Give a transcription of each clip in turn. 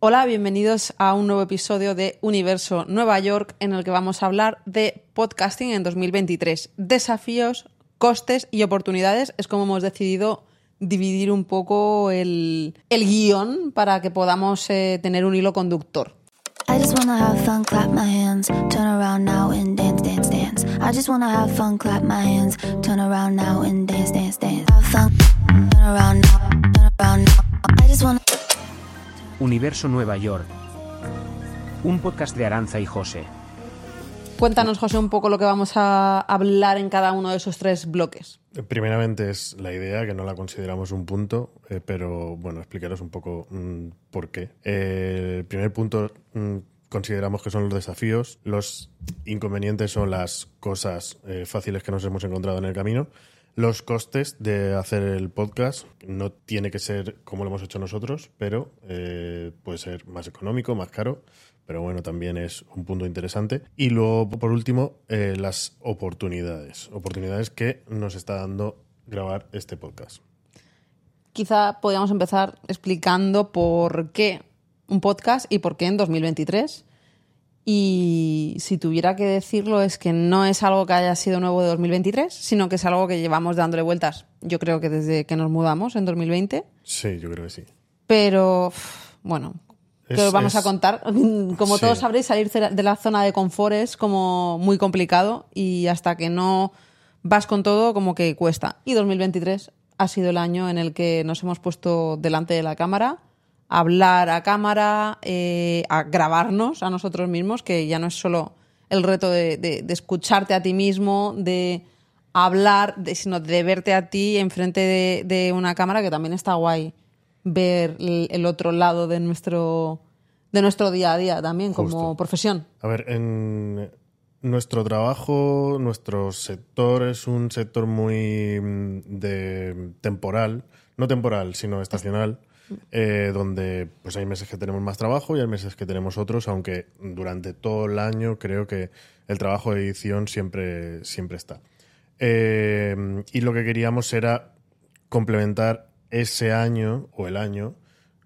Hola, bienvenidos a un nuevo episodio de Universo Nueva York en el que vamos a hablar de podcasting en 2023. Desafíos, costes y oportunidades es como hemos decidido dividir un poco el, el guion para que podamos eh, tener un hilo conductor. I just wanna. Universo Nueva York. Un podcast de Aranza y José. Cuéntanos, José, un poco lo que vamos a hablar en cada uno de esos tres bloques. Primeramente es la idea, que no la consideramos un punto, eh, pero bueno, explicaros un poco mm, por qué. Eh, el primer punto mm, consideramos que son los desafíos, los inconvenientes son las cosas eh, fáciles que nos hemos encontrado en el camino. Los costes de hacer el podcast no tiene que ser como lo hemos hecho nosotros, pero eh, puede ser más económico, más caro, pero bueno, también es un punto interesante. Y luego, por último, eh, las oportunidades. Oportunidades que nos está dando grabar este podcast. Quizá podríamos empezar explicando por qué un podcast y por qué en 2023. Y si tuviera que decirlo es que no es algo que haya sido nuevo de 2023, sino que es algo que llevamos dándole vueltas, yo creo que desde que nos mudamos en 2020. Sí, yo creo que sí. Pero, bueno, que Es- os vamos a contar. Como Sí. todos sabréis, salir de la zona de confort es como muy complicado y hasta que no vas con todo, como que cuesta. Y 2023 ha sido el año en el que nos hemos puesto delante de la cámara, hablar a cámara, eh, a grabarnos a nosotros mismos, que ya no es solo el reto de, de- de escucharte a ti mismo, de hablar, de- sino de verte a ti enfrente de, de una cámara, que también está guay ver el, el otro lado de nuestro, de nuestro día a día también, como profesión. A ver, en nuestro trabajo, nuestro sector es un sector muy mm, de temporal, no temporal, sino estacional, eh, donde pues hay meses que tenemos más trabajo y hay meses que tenemos otros, aunque durante todo el año creo que el trabajo de edición siempre, siempre está. Eh, y lo que queríamos era complementar ese año o el año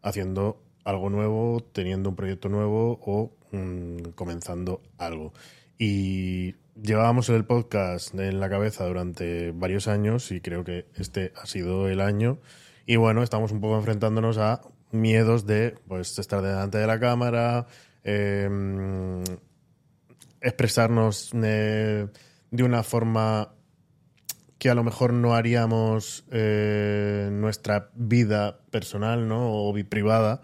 haciendo algo nuevo, teniendo un proyecto nuevo o mm, comenzando algo. Y llevábamos el podcast en la cabeza durante varios años y creo que este ha sido el año. Y bueno, estamos un poco enfrentándonos a miedos de pues estar delante de la cámara, eh, expresarnos eh, de una forma que a lo mejor no haríamos eh, nuestra vida personal ¿no? o privada,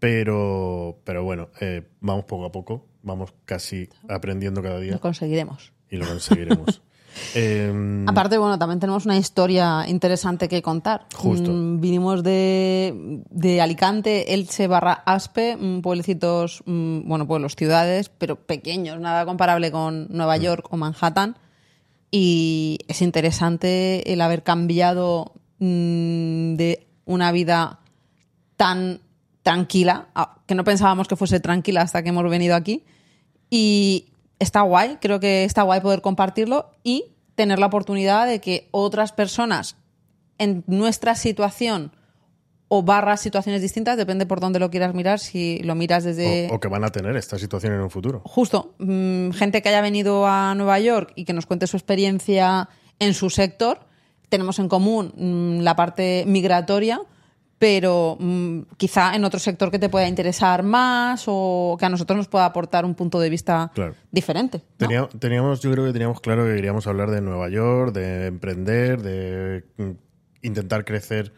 pero, pero bueno, eh, vamos poco a poco, vamos casi aprendiendo cada día Lo conseguiremos. y lo conseguiremos. Eh, Aparte, bueno, también tenemos una historia interesante que contar. Justo. Mm, vinimos de, de Alicante, Elche barra Aspe, mm, pueblecitos, mm, bueno, pueblos, ciudades, pero pequeños, nada comparable con Nueva Mm. York o Manhattan. Y es interesante el haber cambiado de una vida tan tranquila, que no pensábamos que fuese tranquila hasta que hemos venido aquí. Y está guay, creo que está guay poder compartirlo y tener la oportunidad de que otras personas en nuestra situación o barra situaciones distintas, depende por dónde lo quieras mirar, si lo miras desde... o, o que van a tener esta situación en un futuro. Justo, mm, gente que haya venido a Nueva York y que nos cuente su experiencia en su sector. Tenemos en común mm, la parte migratoria, pero mm, quizá en otro sector que te pueda interesar más o que a nosotros nos pueda aportar un punto de vista Claro. diferente. teníamos, yo creo que teníamos claro que queríamos hablar de Nueva York, de emprender, de mm, intentar crecer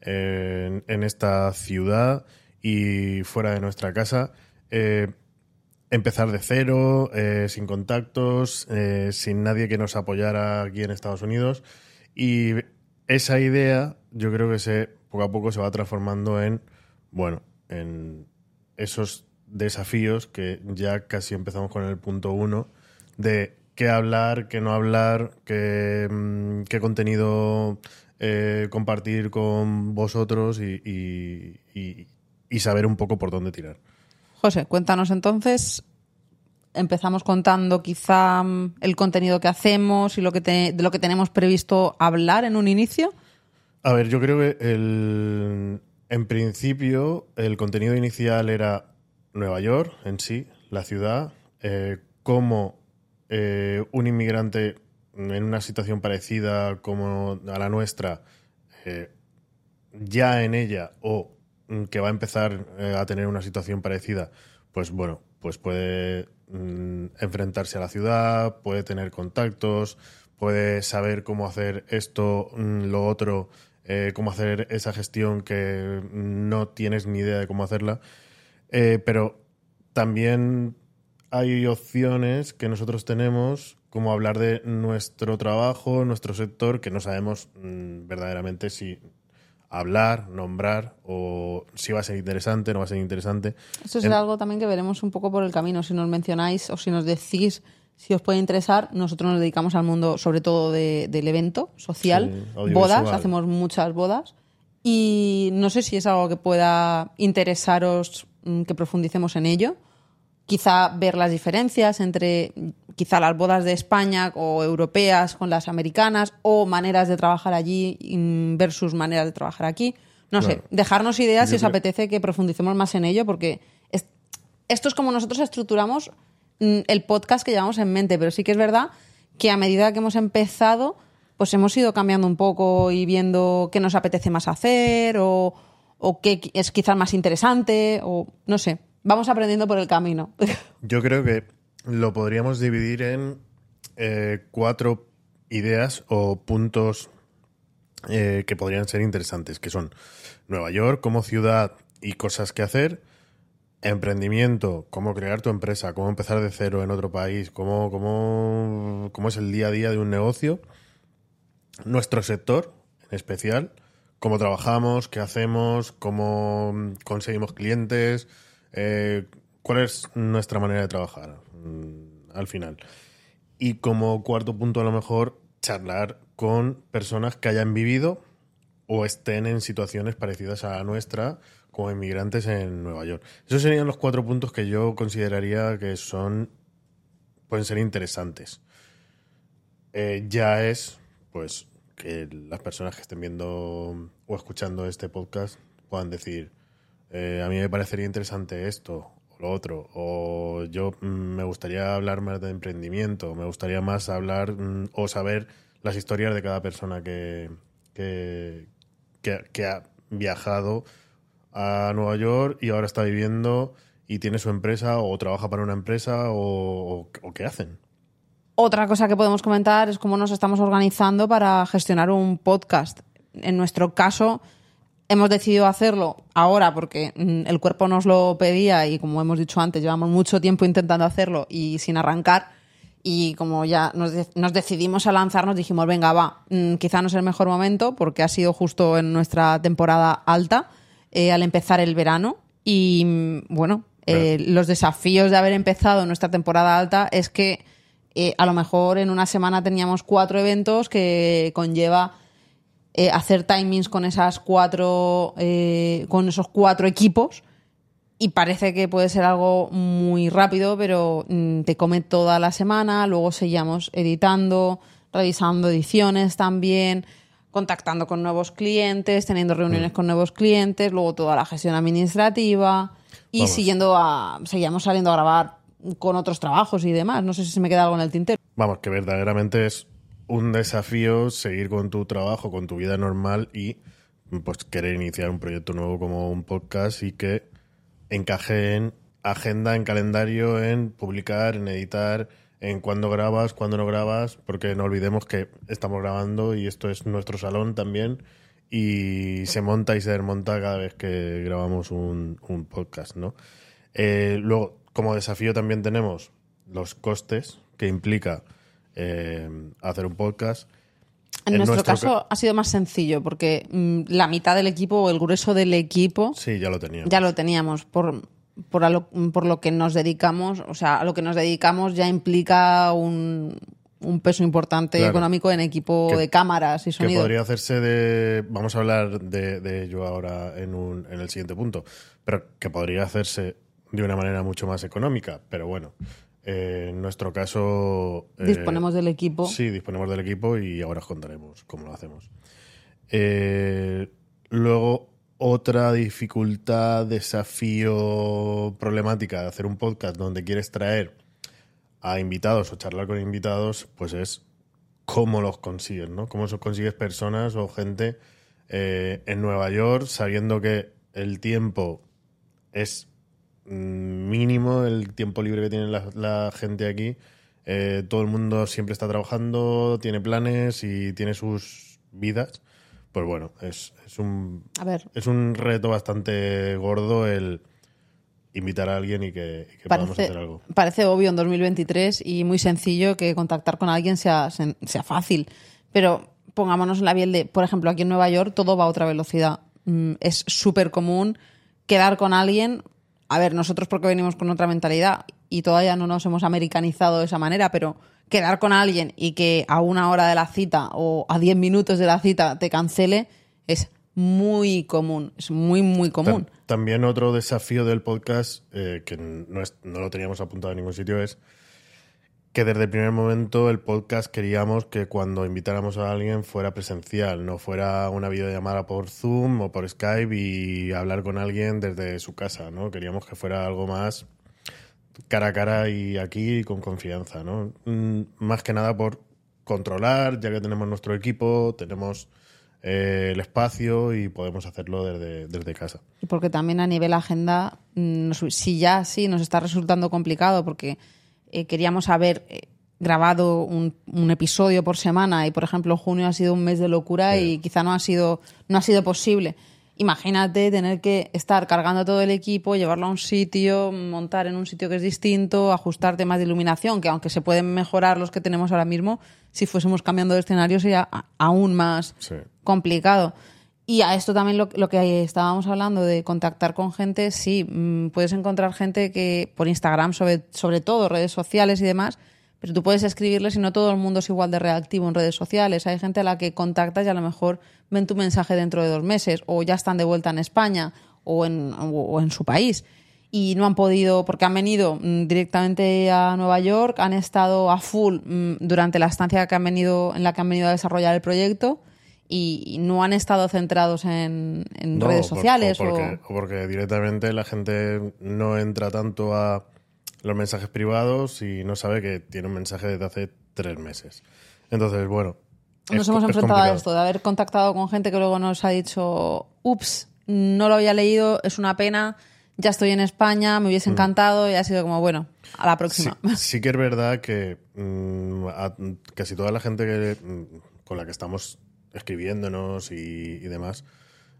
en, en esta ciudad y fuera de nuestra casa. Eh, empezar de cero, eh, sin contactos, eh, sin nadie que nos apoyara aquí en Estados Unidos. Y esa idea, yo creo que se poco a poco se va transformando en, bueno, en esos desafíos que ya casi empezamos con el punto uno de qué hablar, qué no hablar, qué, mm, qué contenido eh, compartir con vosotros y, y- saber un poco por dónde tirar. José, cuéntanos entonces. Empezamos contando quizá mm, el contenido que hacemos y lo que te- de lo que tenemos previsto hablar en un inicio. A ver, yo creo que el, en principio, el contenido inicial era Nueva York en sí, la ciudad, eh, cómo eh, un inmigrante en una situación parecida como a la nuestra, eh, ya en ella o que va a empezar eh, a tener una situación parecida, pues bueno, pues puede mm, enfrentarse a la ciudad, puede tener contactos, puede saber cómo hacer esto, mm, lo otro, eh, cómo hacer esa gestión que no tienes ni idea de cómo hacerla. Eh, pero también hay opciones que nosotros tenemos, como hablar de nuestro trabajo, nuestro sector, que no sabemos mm, verdaderamente si hablar, nombrar o si va a ser interesante, no va a ser interesante. Esto será algo también que veremos un poco por el camino. Si nos mencionáis o si nos decís si os puede interesar, nosotros nos dedicamos al mundo sobre todo de- del evento social, Sí, bodas, hacemos muchas bodas. Y no sé si es algo que pueda interesaros mm, que profundicemos en ello. Quizá ver las diferencias entre quizá las bodas de España o europeas con las americanas o maneras de trabajar allí mm, versus maneras de trabajar aquí. No sé, Claro. dejarnos ideas si Yo os creo- apetece que profundicemos más en ello porque es- esto es como nosotros estructuramos el podcast que llevamos en mente, pero sí que es verdad que a medida que hemos empezado, pues hemos ido cambiando un poco y viendo qué nos apetece más hacer o, o qué es quizás más interesante o no sé. Vamos aprendiendo por el camino. Yo creo que lo podríamos dividir en eh, cuatro ideas o puntos eh, que podrían ser interesantes, que son Nueva York como ciudad y cosas que hacer, emprendimiento, cómo crear tu empresa, cómo empezar de cero en otro país, cómo, cómo, cómo es el día a día de un negocio, nuestro sector en especial, cómo trabajamos, qué hacemos, cómo conseguimos clientes, eh, cuál es nuestra manera de trabajar mm, al final. Y como cuarto punto, a lo mejor, charlar con personas que hayan vivido o estén en situaciones parecidas a la nuestra como inmigrantes en Nueva York. Esos serían los cuatro puntos que yo consideraría que son pueden ser interesantes. Eh, ya es, pues, que las personas que estén viendo o escuchando este podcast puedan decir, eh, a mí me parecería interesante esto o lo otro, o yo mm, me gustaría hablar más de emprendimiento, me gustaría más hablar mm, o saber las historias de cada persona que, que, que- que ha viajado a Nueva York y ahora está viviendo y tiene su empresa o trabaja para una empresa o, qué hacen. Otra cosa que podemos comentar es cómo nos estamos organizando para gestionar un podcast. En nuestro caso, hemos decidido hacerlo ahora porque mm, el cuerpo nos lo pedía y como hemos dicho antes, llevamos mucho tiempo intentando hacerlo y sin arrancar. Y como ya nos, nos decidimos a lanzarnos, dijimos, venga, va, mm, quizá no es el mejor momento porque ha sido justo en nuestra temporada alta, eh, al empezar el verano. Y mm, bueno, eh, los desafíos de haber empezado nuestra temporada alta es que eh, a lo mejor en una semana teníamos cuatro eventos que conlleva eh, hacer timings con esas cuatro con esos cuatro equipos. Y parece que puede ser algo muy rápido pero mm, te come toda la semana. Luego seguíamos editando revisando ediciones también contactando con nuevos clientes teniendo reuniones con nuevos clientes luego toda la gestión administrativa y Vamos. siguiendo a seguíamos saliendo a grabar con otros trabajos y demás. No sé si se me queda algo en el tintero. Vamos, que verdaderamente es un desafío seguir con tu trabajo, con tu vida normal y pues querer iniciar un proyecto nuevo como un podcast y que encaje en agenda, en calendario, en publicar, en editar, en cuándo grabas, cuándo no grabas, porque no olvidemos que estamos grabando y esto es nuestro salón también y se monta y se desmonta cada vez que grabamos un, un podcast, ¿no? Eh, luego, como desafío también tenemos los costes que implica eh, hacer un podcast. En, En nuestro, nuestro caso ha sido más sencillo porque mm, la mitad del equipo o el grueso del equipo Sí, ya lo teníamos. ya lo teníamos por por, a lo, por lo que nos dedicamos, o sea, a lo que nos dedicamos ya implica un, un peso importante Claro. económico en equipo Que- de cámaras y que sonido. podría hacerse de. Vamos a hablar de, de ello ahora en, un, en el siguiente punto. Pero que podría hacerse de una manera mucho más económica. Pero bueno, eh, en nuestro caso. eh, Disponemos del equipo. Sí, disponemos del equipo y ahora os contaremos cómo lo hacemos. Eh, luego, otra dificultad, desafío, problemática de hacer un podcast donde quieres traer a invitados o charlar con invitados, pues es cómo los consigues, ¿no? Cómo consigues personas o gente eh, en Nueva York sabiendo que el tiempo es mm, mínimo, el tiempo libre que tiene la, gente aquí. Eh, todo el mundo siempre está trabajando, tiene planes y tiene sus vidas. Pues bueno, es, es un A ver, es un reto bastante gordo el invitar a alguien y que, y que podamos hacer algo. parece obvio en 2023 y muy sencillo que contactar con alguien sea, sea fácil. Pero pongámonos en la piel de, por ejemplo, aquí en Nueva York todo va a otra velocidad. Mm, Es súper común quedar con alguien. A ver, nosotros porque venimos con otra mentalidad y todavía no nos hemos americanizado de esa manera, pero quedar con alguien y que a una hora de la cita o a 10 minutos de la cita te cancele es muy común. Es muy, muy común. Tam- También otro desafío del podcast, eh, que no, es- no lo teníamos apuntado en ningún sitio, es que desde el primer momento el podcast queríamos que cuando invitáramos a alguien fuera presencial, no fuera una videollamada por Zoom o por Skype y hablar con alguien desde su casa, ¿no? Queríamos que fuera algo más cara a cara y aquí con confianza, ¿no? Mm, Más que nada por controlar, ya que tenemos nuestro equipo, tenemos eh, el espacio y podemos hacerlo desde, desde casa. Y porque también a nivel agenda, mm, si ya sí nos está resultando complicado, porque eh, queríamos haber eh, grabado un, un episodio por semana y, por ejemplo, junio ha sido un mes de locura y quizá no ha sido, no ha sido posible. Imagínate tener que estar cargando todo el equipo, llevarlo a un sitio, montar en un sitio que es distinto, ajustar temas de iluminación, que aunque se pueden mejorar los que tenemos ahora mismo, si fuésemos cambiando de escenario sería aún más Sí. complicado. Y a esto también lo, lo que estábamos hablando de contactar con gente, sí, mm, puedes encontrar gente que por Instagram, sobre, sobre todo redes sociales y demás, pero tú puedes escribirles y no todo el mundo es igual de reactivo en redes sociales. Hay gente a la que contactas y a lo mejor ven tu mensaje dentro de dos meses o ya están de vuelta en España o en, o- o en su país y no han podido, porque han venido mm, directamente a Nueva York, han estado a full mm, durante la estancia que han venido, en la que han venido a desarrollar el proyecto y, no han estado centrados en, en No, redes sociales. O o- porque, o porque directamente la gente no entra tanto a los mensajes privados y no sabe que tiene un mensaje desde hace tres meses. Entonces, bueno. Nos es- hemos es enfrentado a esto, de haber contactado con gente que luego nos ha dicho, ups, no lo había leído, es una pena, ya estoy en España, me Mm. hubiese encantado y ha sido como, bueno, a la Sí, próxima. sí que es verdad que mm, a casi toda la gente que, mm, con la que estamos escribiéndonos y, y demás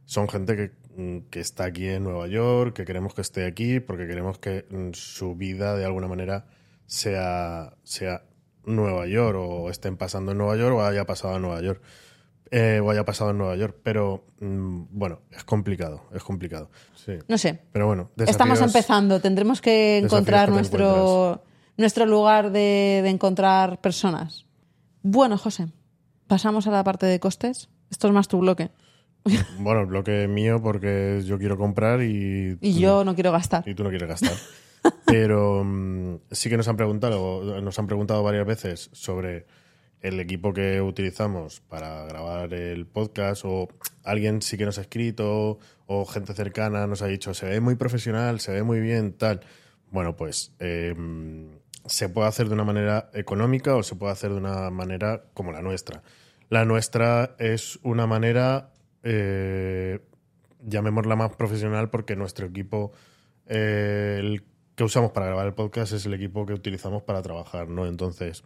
son gente que, mm, que está aquí en Nueva York, que queremos que esté aquí porque queremos que mm, su vida de alguna manera sea, sea Nueva York o estén pasando en Nueva York o haya pasado en Nueva York. Eh, o haya pasado en Nueva York. Pero mm, bueno, es complicado, es complicado. Sí. No sé, Pero bueno, Estamos empezando, tendremos que encontrar que nuestro, nuestro lugar de, de encontrar personas. Bueno, José, pasamos a la parte de costes. Esto es más tu bloque. Bueno, el bloque mío porque yo quiero comprar y, Y yo no quiero gastar. y tú no quieres gastar. Pero mm, sí que nos han preguntado, nos han preguntado varias veces sobre el equipo que utilizamos para grabar el podcast o alguien sí que nos ha escrito o gente cercana nos ha dicho se ve muy profesional, se ve muy bien, tal. Bueno, pues eh, se puede hacer de una manera económica o se puede hacer de una manera como la nuestra. La nuestra es una manera, eh, llamémosla más profesional porque nuestro equipo, eh, el que usamos para grabar el podcast es el equipo que utilizamos para trabajar, ¿no? Entonces,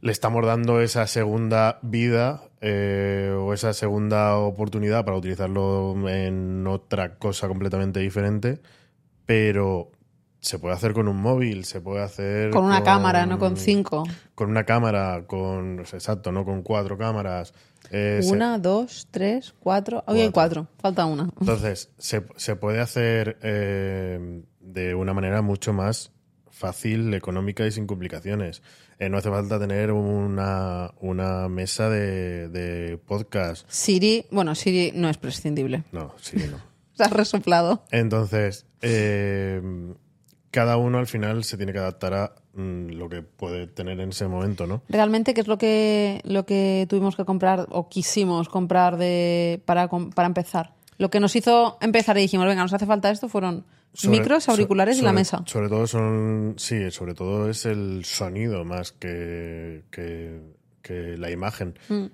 le estamos dando esa segunda vida eh, o esa segunda oportunidad para utilizarlo en otra cosa completamente diferente, pero se puede hacer con un móvil, se puede hacer Con una cámara, no con cinco. con una cámara, con exacto, no con cuatro cámaras. eh, se- Una, dos, tres, cuatro. Hoy hay cuatro, falta una. entonces, se, se puede hacer eh, de una manera mucho más fácil, económica y sin complicaciones. Eh, no hace falta tener una, una mesa de, de podcast. Siri, bueno, Siri no es prescindible. No, sí, no. Se ha resoplado. Entonces, eh, cada uno al final se tiene que adaptar a mm, lo que puede tener en ese momento, ¿no? Realmente, ¿qué es lo que, lo que tuvimos que comprar o quisimos comprar de, para, para empezar? Lo que nos hizo empezar y dijimos, venga, nos hace falta esto, fueron Sobre- micros, auriculares y la mesa. Sobre todo son. Sí, sobre todo es el sonido más que, que, que la imagen. Mm.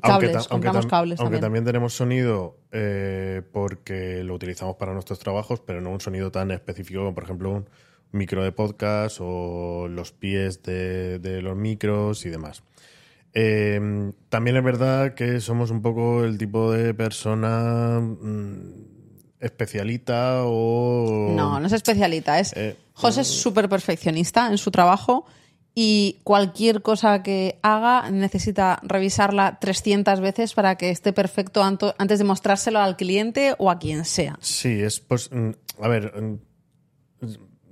Cables, aunque compramos tam- cables aunque también. también tenemos sonido eh, porque lo utilizamos para nuestros trabajos, pero no un sonido tan específico como, por ejemplo, un micro de podcast o los pies de, de los micros y demás. Eh, también es verdad que somos un poco el tipo de persona mm, especialita o... No, no es especialita, es... Eh, José es súper perfeccionista en su trabajo y cualquier cosa que haga necesita revisarla 300 veces para que esté perfecto antes de mostrárselo al cliente o a quien sea. Sí, es pues. mm, A ver. mm,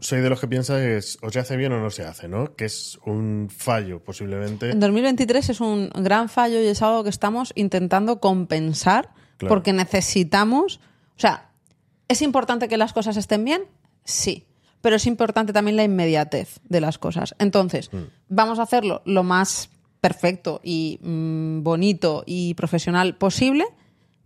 Soy de los que piensa que es, o se hace bien o no se hace, ¿no? Que es un fallo, posiblemente. En 2023 es un gran fallo y es algo que estamos intentando compensar Claro. porque necesitamos, o sea, ¿es importante que las cosas estén bien? Sí, pero es importante también la inmediatez de las cosas. Entonces, vamos a hacerlo lo más perfecto y mm, bonito y profesional posible,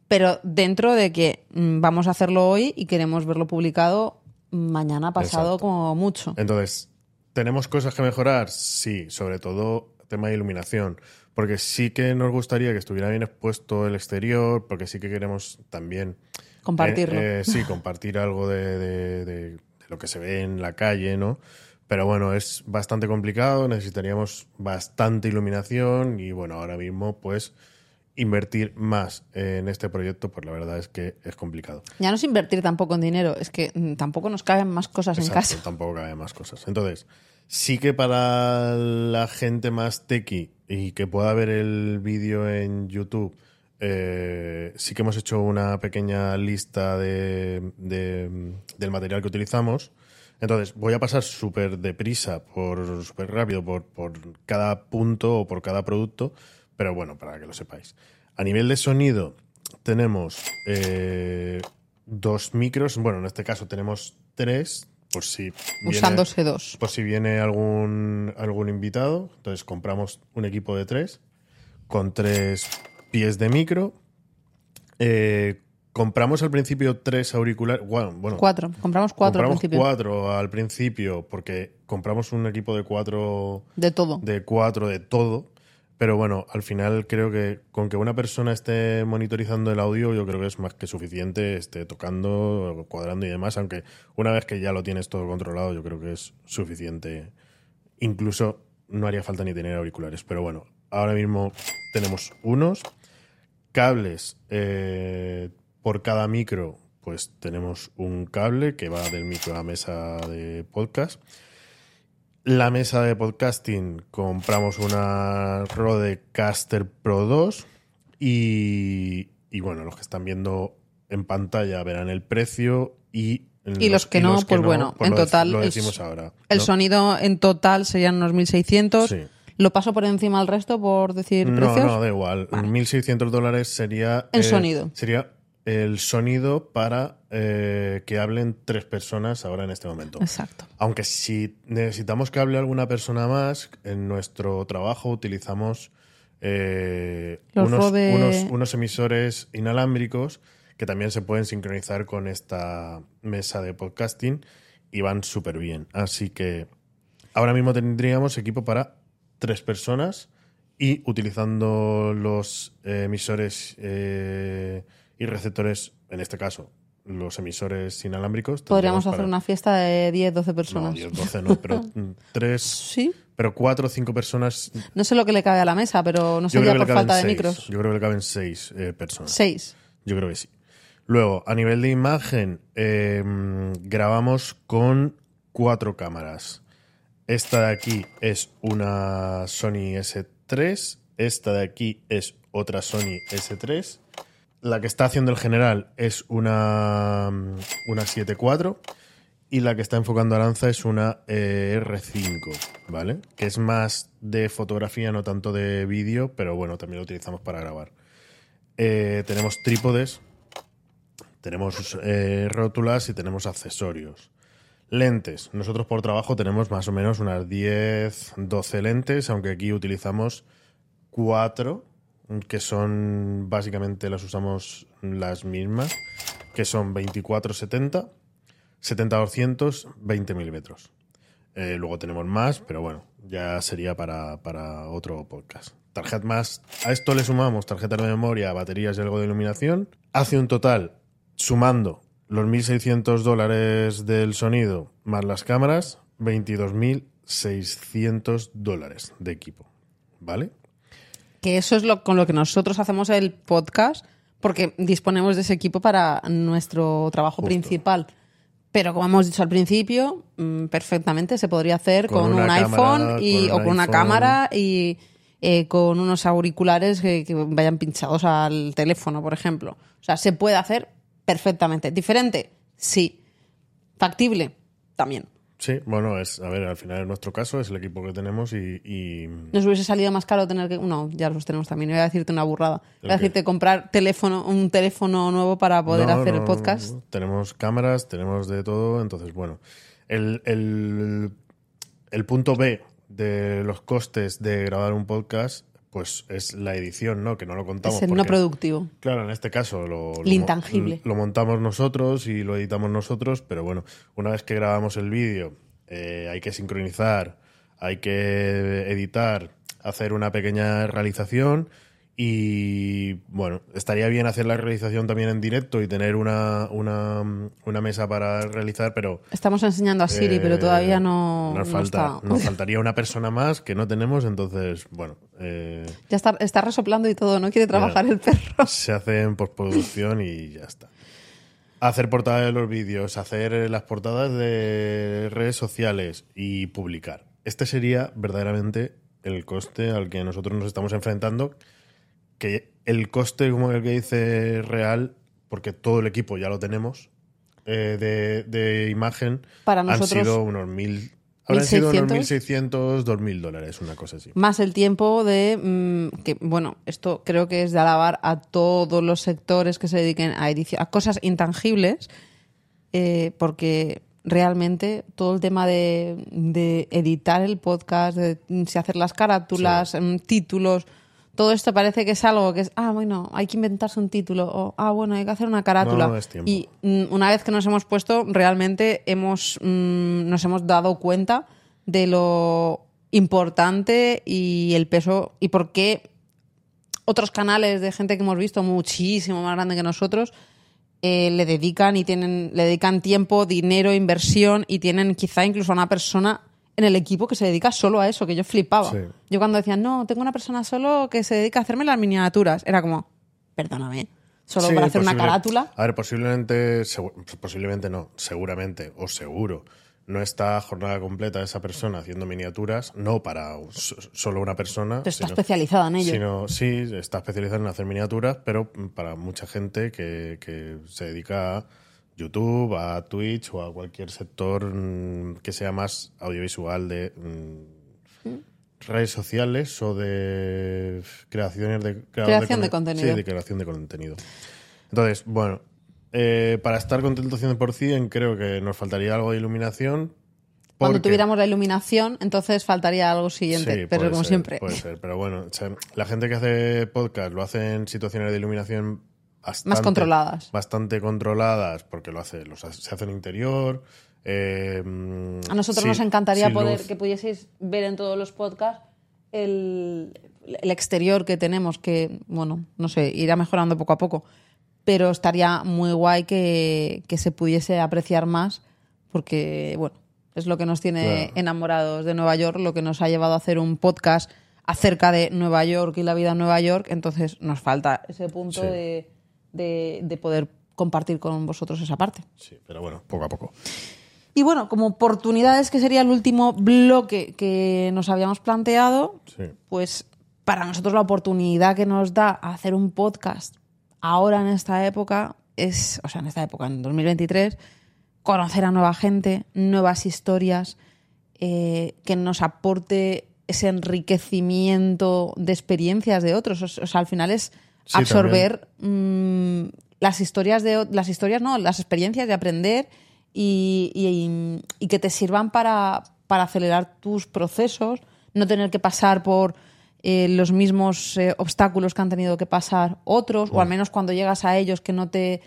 pero dentro de que mm, vamos a hacerlo hoy y queremos verlo publicado mañana pasado Exacto. como mucho. Entonces, ¿tenemos cosas que mejorar? Sí, sobre todo tema de iluminación. Porque sí que nos gustaría que estuviera bien expuesto el exterior, porque sí que queremos también. Compartirlo. eh, eh, sí, compartir algo de, de- de- de lo que se ve en la calle, ¿no? Pero bueno, es bastante complicado, necesitaríamos bastante iluminación y bueno, ahora mismo pues invertir más en este proyecto, pues la verdad es que es complicado. Ya no es invertir tampoco en dinero, es que mm, tampoco nos caben más cosas en casa. Tampoco cabe más cosas. Entonces, sí que para la gente más tequi y que pueda ver el vídeo en YouTube, eh, sí que hemos hecho una pequeña lista de, de- del material que utilizamos. Entonces, voy a pasar súper deprisa, por súper rápido, por, por cada punto o por cada producto, pero bueno, para que lo sepáis. A nivel de sonido, tenemos eh, dos micros. Bueno, en este caso tenemos tres, por si viene- Usándose dos. por si viene algún, algún invitado. Entonces compramos un equipo de tres con tres pies de micro. Eh, compramos al principio tres auriculares. Bueno, bueno, Cuatro. Compramos cuatro al principio. cuatro al principio porque compramos un equipo de cuatro De todo. de cuatro de todo. Pero bueno, al final creo que con que una persona esté monitorizando el audio, yo creo que es más que suficiente, esté tocando, cuadrando y demás, aunque una vez que ya lo tienes todo controlado, yo creo que es suficiente. Incluso no haría falta ni tener auriculares. Pero bueno, ahora mismo tenemos unos. Cables eh, por cada micro, pues tenemos un cable que va del micro a la mesa de podcast. La mesa de podcasting compramos una Rodecaster Pro 2 y, y bueno, los que están viendo en pantalla verán el precio y, Y los que no, pues bueno, en lo dec- total lo el decimos s- ahora. El sonido en total serían unos 1.600. Sí. Lo paso por encima al resto por decir No, precios. no, da igual. 1.600 dólares sería... El sonido. Sería el sonido para eh, que hablen tres personas ahora en este momento. Exacto. Aunque si necesitamos que hable alguna persona más, en nuestro trabajo utilizamos eh, unos, unos- unos emisores inalámbricos que también se pueden sincronizar con esta mesa de podcasting y van súper bien. Así que ahora mismo tendríamos equipo para tres personas y utilizando los eh, emisores eh, y receptores, en este caso los emisores inalámbricos. Podríamos tendríamos hacer para- una fiesta de 10, 12 no, personas. 10, 12 no, pero mm, tres, Sí. pero cuatro o cinco personas. No sé lo que le cabe a la mesa, pero no sería por falta de seis. micros. Yo creo que le caben seis eh, personas. Seis. Yo creo que sí. Luego, a nivel de imagen, eh, grabamos con cuatro cámaras. Esta de aquí es una Sony S3. Esta de aquí es otra Sony S3. La que está haciendo el general es una, una 7.4. Y la que está enfocando Aranza es una eh, R5, ¿vale? Que es más de fotografía, no tanto de vídeo, pero bueno, también lo utilizamos para grabar. Eh, tenemos trípodes, tenemos eh, rótulas y tenemos accesorios. Lentes. Nosotros por trabajo tenemos más o menos unas 10, 12 lentes, aunque aquí utilizamos 4, que son básicamente las usamos las mismas. que son 24-70, 70-200, 20 milímetros. Luego tenemos más, pero bueno, ya sería para, para otro podcast. Tarjet más, a esto le sumamos tarjetas de memoria, baterías y algo de iluminación. Hace un total, sumando los 1.600 dólares del sonido más las cámaras, 22.600 dólares de equipo. ¿Vale? Que eso es lo, con lo que nosotros hacemos el podcast, porque disponemos de ese equipo para nuestro trabajo Justo. principal. Pero como hemos dicho al principio, mm, perfectamente se podría hacer Con con, un iPhone y, con o con una cámara y eh, con unos auriculares que, que vayan pinchados al teléfono, por ejemplo. O sea, se puede hacer perfectamente. ¿Diferente? Sí. ¿Factible? También. Sí, bueno, es, a ver, al final en nuestro caso es el equipo que tenemos y, y- Nos hubiese salido más caro tener que. No, ya los tenemos también. Iba a decirte una burrada. Iba a decirte comprar teléfono, un teléfono nuevo para poder No, hacer no, el podcast. no. Tenemos cámaras, tenemos de todo, entonces, bueno, el, el, el punto B de los costes de grabar un podcast, pues es la edición, ¿no? Que no lo contamos. Es el no productivo. Claro, en este caso lo, lo intangible. Lo montamos nosotros y lo editamos nosotros, pero bueno, una vez que grabamos el vídeo, eh, hay que sincronizar, hay que editar, hacer una pequeña realización y bueno, estaría bien hacer la realización también en directo y tener una, una, una mesa para realizar, pero... Estamos enseñando a Siri, eh, pero todavía no, nos, no falta, está. nos faltaría una persona más que no tenemos, entonces, bueno... eh, Ya está, está resoplando y todo, no quiere trabajar el perro. se hace en postproducción y ya está. Hacer portadas de los vídeos, hacer eh, las portadas de redes sociales y publicar. Este sería verdaderamente el coste al que nosotros nos estamos enfrentando. Que el coste, como el que dice real, porque todo el equipo ya lo tenemos, eh, de, de imagen, Para han sido unos mil. Habrán sido unos 1.600. 1.600, 2.000 dólares, una cosa así. Más el tiempo de. mm, que Bueno, esto creo que es de alabar a todos los sectores que se dediquen a, edici- a cosas intangibles, eh, porque realmente todo el tema de, de editar el podcast, de mm, si hacer las carátulas, mm, títulos, todo esto parece que es algo que es, ah, bueno, hay que inventarse un título, o, ah, bueno, hay que hacer una carátula. No, es tiempo. y mm, una vez que nos hemos puesto, realmente hemos, mm, nos hemos dado cuenta de lo importante y el peso y por qué otros canales de gente que hemos visto muchísimo más grande que nosotros eh, le dedican y tienen le dedican tiempo, dinero, inversión y tienen quizá incluso a una persona en el equipo que se dedica solo a eso, que yo flipaba. Sí. Yo cuando decían, no, tengo una persona solo que se dedica a hacerme las miniaturas, era como, perdóname, solo Sí, para hacer una carátula. A ver, posiblemente, posiblemente no, seguramente o seguro. No está jornada completa esa persona haciendo miniaturas, no para so- solo una persona. Pero está sino- especializada en ello. sino- sí, está especializada en hacer miniaturas, pero para mucha gente que, que se dedica a YouTube, a Twitch o a cualquier sector mm, que sea más audiovisual de mm, redes sociales o de creaciones de Creación de con- contenido. Sí, de creación de contenido. Entonces, bueno, eh, para estar contento 100% creo que nos faltaría algo de iluminación. Cuando tuviéramos la iluminación, entonces faltaría algo siguiente, Sí, pero como ser, siempre. Puede ser, pero bueno, o sea, la gente que hace podcast lo hace en situaciones de iluminación bastante, Más controladas. Bastante controladas, porque lo hace, los se hace en interior. eh, A nosotros sí, nos encantaría poder luz. que pudieseis ver en todos los podcasts el, el exterior que tenemos, que, bueno, no sé, irá mejorando poco a poco, pero estaría muy guay que, que se pudiese apreciar más, porque, bueno, es lo que nos tiene Claro. enamorados de Nueva York, lo que nos ha llevado a hacer un podcast acerca de Nueva York y la vida en Nueva York, entonces nos falta ese punto Sí. de, de- de poder compartir con vosotros esa parte. Sí, pero bueno, poco a poco. Y bueno, como oportunidades, que sería el último bloque que nos habíamos planteado, Sí. pues para nosotros la oportunidad que nos da hacer un podcast ahora en esta época es, o sea, en esta época, en 2023, conocer a nueva gente, nuevas historias, eh, que nos aporte ese enriquecimiento de experiencias de otros. O sea, al final es Sí, absorber mm, las historias de las historias, no, las experiencias de aprender y, y- y que te sirvan para, para acelerar tus procesos, no tener que pasar por eh, los mismos eh, obstáculos que han tenido que pasar otros, o al menos cuando llegas a ellos que no te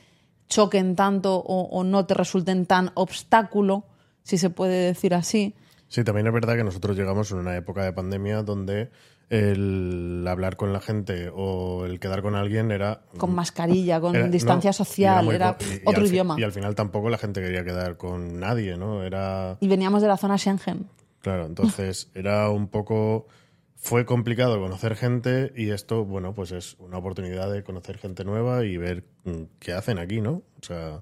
choquen tanto o, o no te resulten tan obstáculo, si se puede decir así. Sí, también es verdad que nosotros llegamos en una época de pandemia donde el hablar con la gente o el quedar con alguien era... Con mascarilla, con era- distancia no, social, era y otro fi- idioma. Y al final tampoco la gente quería quedar con nadie, ¿no? Era... Y veníamos de la zona Schengen. Claro, entonces era un poco... Fue complicado conocer gente y esto, bueno, pues es una oportunidad de conocer gente nueva y ver mm, qué hacen aquí, ¿no? O sea,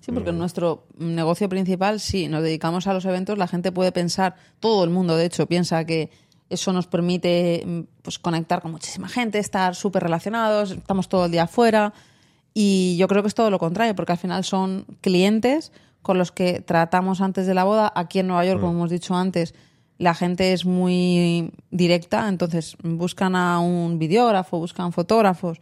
Sí, porque en nuestro negocio principal, sí, nos dedicamos a los eventos, la gente puede pensar, todo el mundo de hecho piensa que eso nos permite mm, pues, conectar con muchísima gente, estar súper relacionados, estamos todo el día afuera y yo creo que es todo lo contrario, porque al final son clientes con los que tratamos antes de la boda. Aquí en Nueva York, como hemos dicho antes, la gente es muy directa, entonces buscan a un videógrafo, buscan fotógrafos,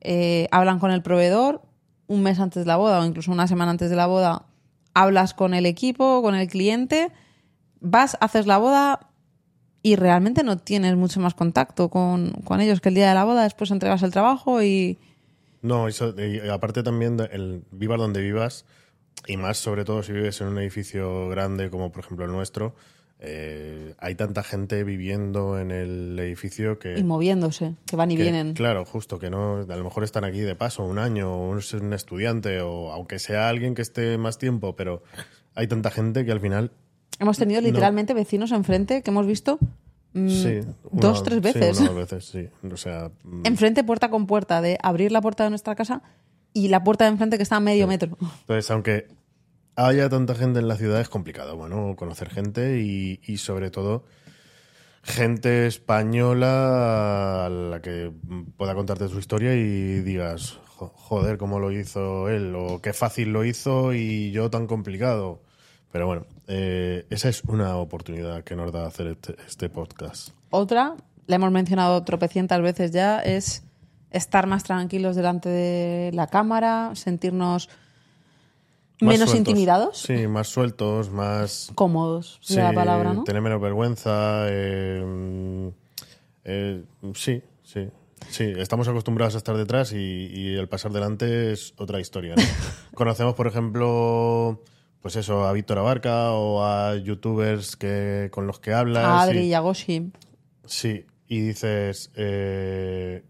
eh, hablan con el proveedor un mes antes de la boda o incluso una semana antes de la boda, hablas con el equipo, con el cliente, vas, haces la boda y realmente no tienes mucho más contacto con, con ellos que el día de la boda, después entregas el trabajo y... No, eso, y aparte también, el vivas donde vivas, y más sobre todo si vives en un edificio grande como por ejemplo el nuestro, eh, hay tanta gente viviendo en el edificio que... y moviéndose, que van y que, vienen. Claro, justo, que no, a lo mejor están aquí de paso un año, o un estudiante, o aunque sea alguien que esté más tiempo, pero hay tanta gente que al final... Hemos tenido No. literalmente vecinos enfrente que hemos visto mm, sí, dos, tres sí, veces. una o dos veces, sí. O sea, mm, enfrente puerta con puerta, de abrir la puerta de nuestra casa y la puerta de enfrente que está a medio metro. Entonces, aunque haya tanta gente en la ciudad, es complicado, bueno, conocer gente y, y sobre todo gente española a la que pueda contarte su historia y digas, "Jo- joder, cómo lo hizo él, o qué fácil lo hizo y yo tan complicado. Pero bueno, eh, esa es una oportunidad que nos da hacer este, este podcast. Otra, la hemos mencionado tropecientas veces ya, es estar más tranquilos delante de la cámara, sentirnos Más menos sueltos. intimidados, Sí, más sueltos, más... cómodos, sería la palabra, ¿no? Tener menos vergüenza. eh, eh, sí, sí. Sí, estamos acostumbrados a estar detrás y, y el pasar delante es otra historia. ¿no? Conocemos, por ejemplo, pues eso, a Víctor Abarca o a youtubers que, con los que hablas. A Adri y- Yagoshi. Sí, y dices, eh,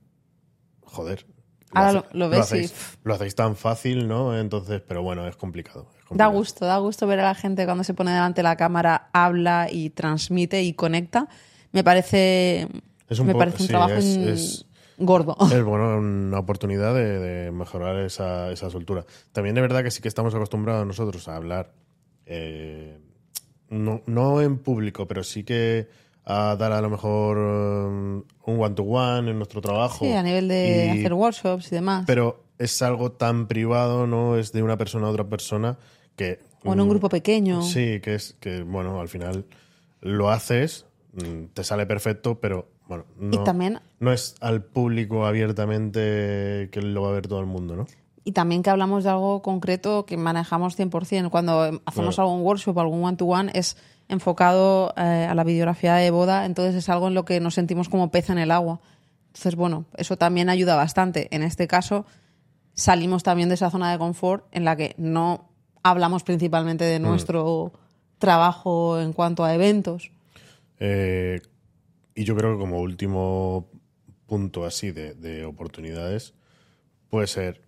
joder. Ahora hace- lo- lo ves y, hacéis, pff. lo hacéis tan fácil, ¿no? Entonces, pero bueno, es complicado. es Da gusto, da gusto ver a la gente cuando se pone delante de la cámara, habla y transmite y conecta. Me parece, Es un me parece un sí, trabajo es- en- es- gordo. Es bueno, una oportunidad de, de mejorar esa, esa soltura. También es verdad que sí que estamos acostumbrados nosotros a hablar, eh, no, no en público, pero sí que a dar a lo mejor um, un one-to-one en nuestro trabajo. Sí, a nivel de Y- hacer workshops y demás. Pero es algo tan privado, no es de una persona a otra persona que... o en un mm, grupo pequeño. Sí, que es que, bueno, al final lo haces, mm, te sale perfecto, pero bueno, no, Y también- no es al público abiertamente que lo va a ver todo el mundo, ¿no? Y también que hablamos de algo concreto que manejamos 100%. Cuando hacemos algún workshop, algún one-to-one, es enfocado eh, a la videografía de boda, entonces es algo en lo que nos sentimos como pez en el agua. Entonces, bueno, eso también ayuda bastante. En este caso, salimos también de esa zona de confort en la que no hablamos principalmente Mm. de nuestro trabajo en cuanto a eventos. Eh, y yo creo que como último punto así de, de oportunidades puede ser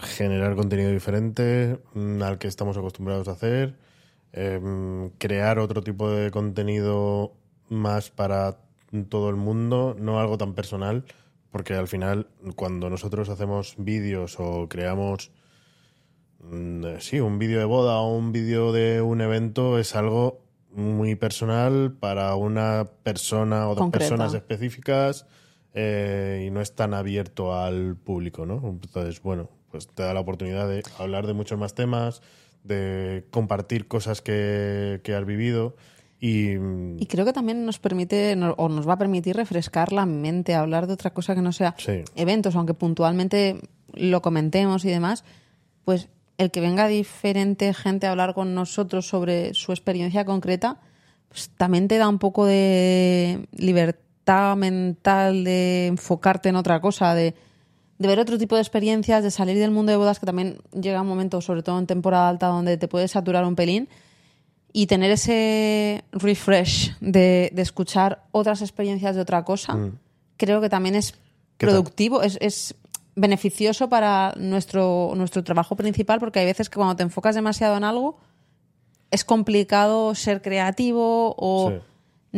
generar contenido diferente mm, al que estamos acostumbrados a hacer, em, crear otro tipo de contenido más para todo el mundo, no algo tan personal, porque al final cuando nosotros hacemos vídeos o creamos Mm, sí, un vídeo de boda o un vídeo de un evento es algo muy personal para una persona o dos Concreta. personas específicas eh, y no es tan abierto al público, ¿no? Entonces, bueno, pues te da la oportunidad de hablar de muchos más temas, de compartir cosas que, que has vivido y, mm, Y creo que también nos permite no- o nos va a permitir refrescar la mente, hablar de otra cosa que no sea Sí. eventos, aunque puntualmente lo comentemos y demás, pues el que venga diferente gente a hablar con nosotros sobre su experiencia concreta, pues también te da un poco de libertad mental de enfocarte en otra cosa, de de ver otro tipo de experiencias, de salir del mundo de bodas, que también llega un momento, sobre todo en temporada alta, donde te puedes saturar un pelín y tener ese refresh de, de escuchar otras experiencias de otra cosa, Mm. creo que también es productivo, es, es beneficioso para nuestro, nuestro trabajo principal, porque hay veces que cuando te enfocas demasiado en algo, es complicado ser creativo o Sí.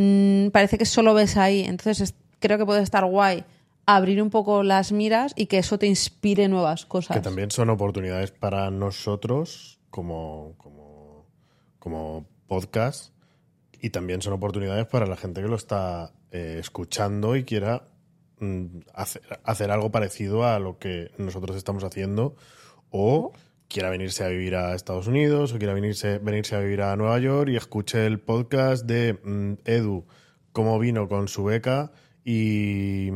mm, parece que solo ves ahí. Entonces es- creo que puede estar guay abrir un poco las miras y que eso te inspire nuevas cosas. Que también son oportunidades para nosotros como, como, como podcast y también son oportunidades para la gente que lo está eh, escuchando y quiera hacer, hacer algo parecido a lo que nosotros estamos haciendo o quiera venirse a vivir a Estados Unidos o quiera venirse, venirse a vivir a Nueva York y escuche el podcast de mm, Edu, cómo vino con su beca y,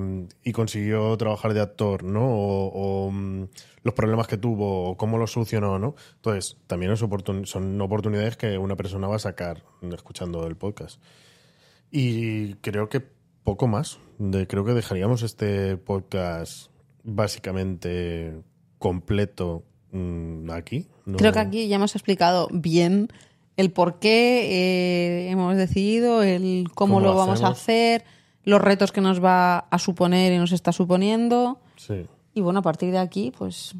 y consiguió trabajar de actor, ¿no? O, o, mm, los problemas que tuvo, o cómo los solucionó, ¿no? Entonces, también es oportun- son oportunidades que una persona va a sacar escuchando el podcast. Y creo que poco más. De, creo que dejaríamos este podcast básicamente completo mm, aquí. ¿no? Creo que aquí ya hemos explicado bien el por qué eh, hemos decidido, el cómo, ¿Cómo lo lo vamos a hacer, los retos que nos va a suponer y nos está suponiendo. Sí. Y bueno, a partir de aquí, pues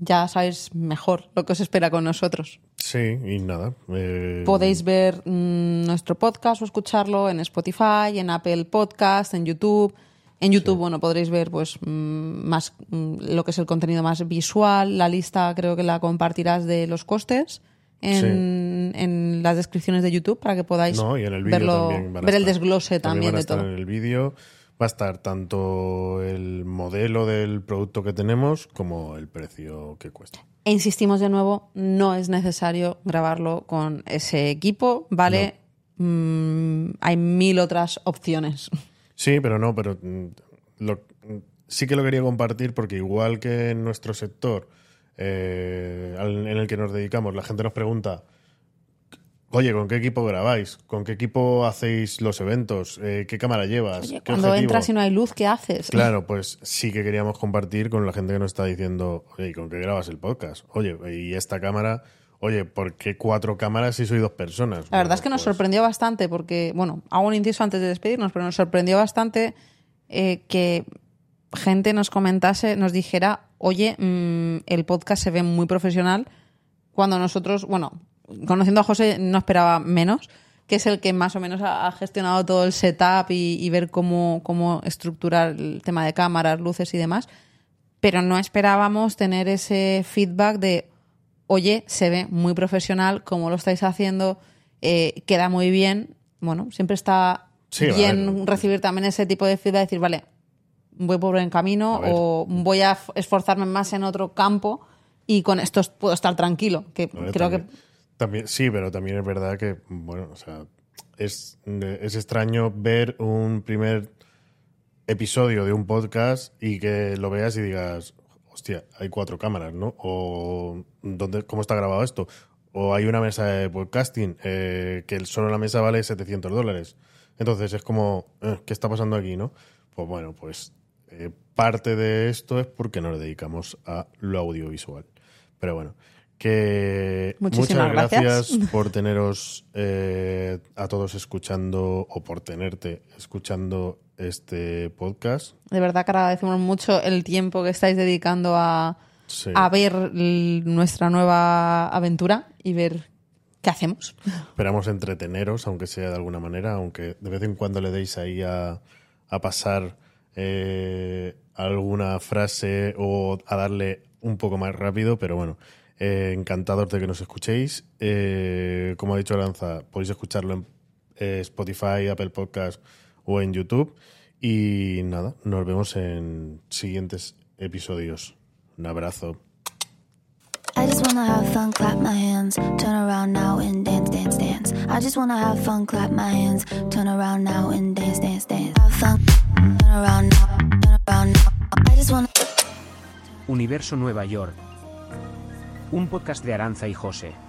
ya sabéis mejor lo que os espera con nosotros. Sí, y nada. eh, Podéis ver mm, nuestro podcast o escucharlo en Spotify, en Apple Podcast, en YouTube. En YouTube, bueno, podréis ver pues mm, más mm, lo que es el contenido más visual. La lista creo que la compartirás de los costes en, en las descripciones de YouTube para que podáis No, y en el verlo, también ver el desglose también, a de todo. en el vídeo. Va a estar tanto el modelo del producto que tenemos como el precio que cuesta. E insistimos de nuevo, no es necesario grabarlo con ese equipo, ¿vale? Mm, hay mil otras opciones. Sí, pero no, pero mm, lo- sí que lo quería compartir porque igual que en nuestro sector eh, en el que nos dedicamos, la gente nos pregunta, oye, ¿con qué equipo grabáis? ¿Con qué equipo hacéis los eventos? Eh, ¿Qué cámara llevas? Oye, ¿Qué cuando objetivo?". entras y no hay luz, ¿qué haces? Claro, pues sí que queríamos compartir con la gente que nos está diciendo, oye, ¿y ¿con qué grabas el podcast? Oye, y esta cámara, oye, ¿por qué cuatro cámaras si soy dos personas? La verdad es que nos pues, sorprendió bastante porque, bueno, hago un inciso antes de despedirnos, pero nos sorprendió bastante eh, que gente nos comentase, nos dijera, oye, mm, el podcast se ve muy profesional, cuando nosotros, bueno, conociendo a José no esperaba menos, que es el que más o menos ha gestionado todo el setup y, y ver cómo, cómo estructurar el tema de cámaras, luces y demás, pero no esperábamos tener ese feedback de, oye, se ve muy profesional, cómo lo estáis haciendo, eh, queda muy bien. Bueno, siempre está Sí, bien recibir también ese tipo de feedback, decir, vale, voy por buen camino o voy a esforzarme más en otro campo y con esto puedo estar tranquilo, que creo también, que también- sí, pero también es verdad que, bueno, o sea, es, es extraño ver un primer episodio de un podcast y que lo veas y digas, hostia, hay cuatro cámaras, ¿no? O ¿dónde, ¿cómo está grabado esto? O hay una mesa de podcasting eh, que solo la mesa vale 700 dólares. Entonces es como, eh, ¿qué está pasando aquí, no? Pues bueno, pues eh, parte de esto es porque nos dedicamos a lo audiovisual. Pero bueno, que Muchísimas muchas gracias, gracias. por teneros eh, a todos escuchando o por tenerte escuchando este podcast. de verdad que agradecemos mucho el tiempo que estáis dedicando a, Sí. a ver nuestra nueva aventura y ver qué hacemos. Esperamos entreteneros, aunque sea de alguna manera, aunque de vez en cuando le deis ahí a, a pasar eh, alguna frase o a darle un poco más rápido, pero bueno, eh, encantados de que nos escuchéis. Eh, como ha dicho Aranza, podéis escucharlo en eh, Spotify, Apple Podcast o en YouTube. Y nada, nos vemos en siguientes episodios. Un abrazo. I just wanna have fun, clap my hands, turn around now and dance, dance, dance. I just wanna have fun, clap my hands, turn around now and dance, dance, dance. Have fun, turn around now, turn around now. I just wanna. Universo Nueva York. Un podcast de Aranza y José.